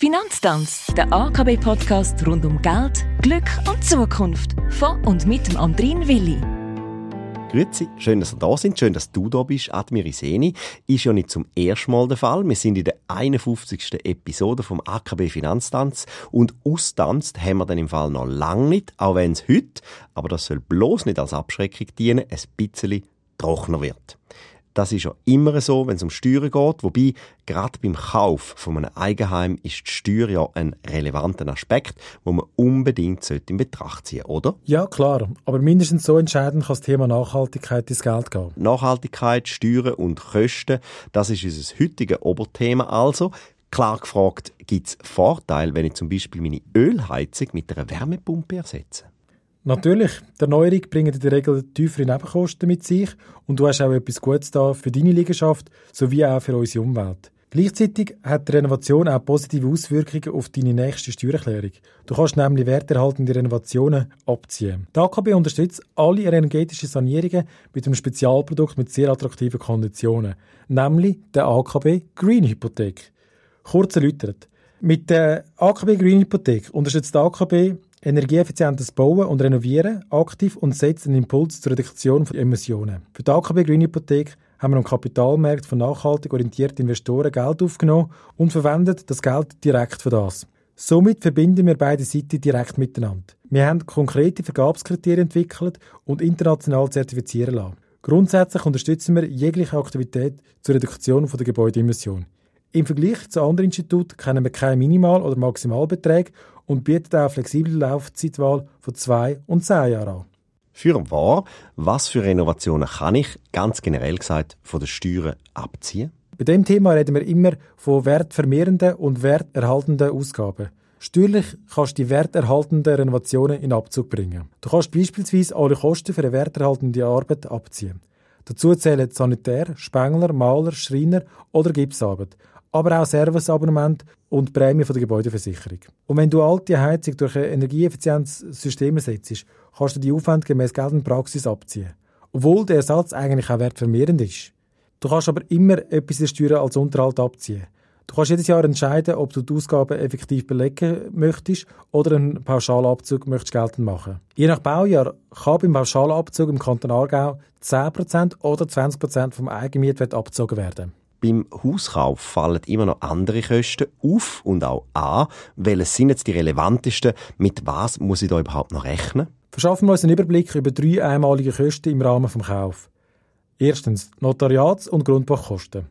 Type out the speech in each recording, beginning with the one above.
Finanztanz, der AKB-Podcast rund um Geld, Glück und Zukunft. Von und mit dem Andrin Willi. Grüezi, schön, dass ihr da sind, schön, dass du da bist, Admir Iseni. Ist ja nicht zum ersten Mal der Fall. Wir sind in der 51. Episode vom AKB Finanztanz und austanzt haben wir dann im Fall noch lange nicht, auch wenn es heute, aber das soll bloß nicht als Abschreckung dienen, ein bisschen trockener wird. Das ist ja immer so, wenn es um Steuern geht. Wobei, gerade beim Kauf von einem Eigenheim ist die Steuer ja ein relevanter Aspekt, wo man unbedingt in Betracht ziehen sollte, oder? Ja, klar. Aber mindestens so entscheidend kann das Thema Nachhaltigkeit ins Geld gehen. Nachhaltigkeit, Steuern und Kosten, das ist unser heutiges Oberthema also. Klar gefragt, gibt es Vorteile, wenn ich zum Beispiel meine Ölheizung mit einer Wärmepumpe ersetze? Natürlich, die Erneuerung bringt in der Regel tiefere Nebenkosten mit sich und du hast auch etwas Gutes da für deine Liegenschaft sowie auch für unsere Umwelt. Gleichzeitig hat die Renovation auch positive Auswirkungen auf deine nächste Steuererklärung. Du kannst nämlich werterhaltende Renovationen abziehen. Die AKB unterstützt alle energetischen Sanierungen mit einem Spezialprodukt mit sehr attraktiven Konditionen, nämlich der AKB Green Hypothek. Kurz erläutert. Mit der AKB Green Hypothek unterstützt die AKB energieeffizientes Bauen und Renovieren aktiv und setzt einen Impuls zur Reduktion von Emissionen. Für die AKB Green Hypothek haben wir am Kapitalmarkt von nachhaltig orientierten Investoren Geld aufgenommen und verwendet das Geld direkt für das. Somit verbinden wir beide Seiten direkt miteinander. Wir haben konkrete Vergabskriterien entwickelt und international zertifizieren lassen. Grundsätzlich unterstützen wir jegliche Aktivität zur Reduktion der Gebäudeemissionen. Im Vergleich zu anderen Instituten kennen wir keine Minimal- oder Maximalbeträge und bietet auch flexible Laufzeitwahl von zwei und zehn Jahren an. Für wahr, was für Renovationen kann ich, ganz generell gesagt, von den Steuern abziehen? Bei dem Thema reden wir immer von wertvermehrenden und werterhaltenden Ausgaben. Steuerlich kannst du die werterhaltenden Renovationen in Abzug bringen. Du kannst beispielsweise alle Kosten für eine werterhaltende Arbeit abziehen. Dazu zählen Sanitär, Spengler, Maler, Schreiner oder Gipsarbeit aber auch Serviceabonnement und Prämie von der Gebäudeversicherung. Und wenn du alte Heizung durch ein Energieeffizienzsystem ersetzt, kannst du die Aufwände gemäß geltender Praxis abziehen. Obwohl der Ersatz eigentlich auch wertvermehrend ist. Du kannst aber immer etwas der Steuern als Unterhalt abziehen. Du kannst jedes Jahr entscheiden, ob du die Ausgaben effektiv belegen möchtest oder einen Pauschalabzug möchtest geltend machen. Je nach Baujahr kann beim Pauschalabzug im Kanton Aargau 10% oder 20% vom Eigenmietwert abgezogen werden. Beim Hauskauf fallen immer noch andere Kosten auf und auch an. Welche sind jetzt die relevantesten? Mit was muss ich da überhaupt noch rechnen? Verschaffen wir uns einen Überblick über drei einmalige Kosten im Rahmen des Kauf. Erstens Notariats- und Grundbuchkosten.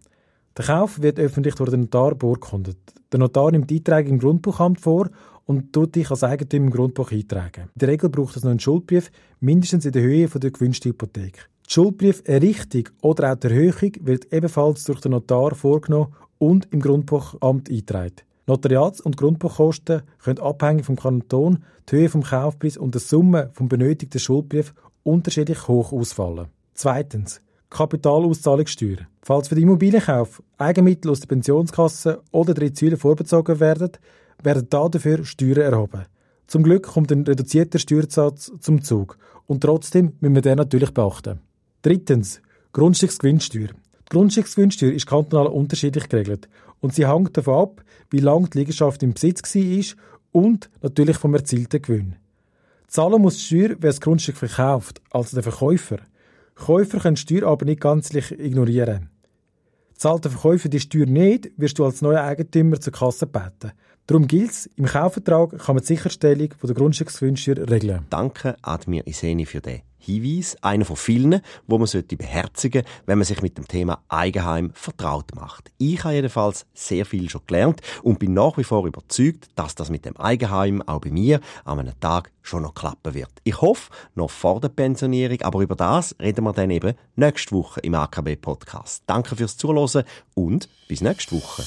Der Kauf wird öffentlich durch den Notar beurkundet. Der Notar nimmt die Einträge im Grundbuchamt vor und tut dich als Eigentümer im Grundbuch eintragen. In der Regel braucht es noch einen Schuldbrief, mindestens in der Höhe der gewünschten Hypothek. Die Schuldbrieferrichtung oder auch die Erhöhung wird ebenfalls durch den Notar vorgenommen und im Grundbuchamt eingetragen. Notariats- und Grundbuchkosten können abhängig vom Kanton, die Höhe vom Kaufpreis und der Summe vom benötigten Schuldbrief unterschiedlich hoch ausfallen. Zweitens. Kapitalauszahlungssteuer. Falls für den Immobilienkauf Eigenmittel aus der Pensionskasse oder Ziele vorbezogen werden, werden dafür Steuern erhoben. Zum Glück kommt ein reduzierter Steuersatz zum Zug und trotzdem müssen wir den natürlich beachten. Drittens, Grundstücksgewinnsteuer. Die Grundstücksgewinnsteuer ist kantonal unterschiedlich geregelt und sie hängt davon ab, wie lange die Liegenschaft im Besitz war und natürlich vom erzielten Gewinn. Zahlen muss die Steuer, wer das Grundstück verkauft, also der Verkäufer. Käufer können die Steuer aber nicht ganzlich ignorieren. Zahlt der Verkäufer die Steuer nicht, wirst du als neuer Eigentümer zur Kasse gebeten. Darum gilt es, im Kaufvertrag kann man die Sicherstellung der Grundstücksgewinnsteuer regeln. Danke, Admir Iseni, für den Hinweis, einer von vielen, wo man sollte beherzigen, wenn man sich mit dem Thema Eigenheim vertraut macht. Ich habe jedenfalls sehr viel schon gelernt und bin nach wie vor überzeugt, dass das mit dem Eigenheim auch bei mir an einem Tag schon noch klappen wird. Ich hoffe, noch vor der Pensionierung, aber über das reden wir dann eben nächste Woche im AKB Podcast. Danke fürs Zuhören und bis nächste Woche.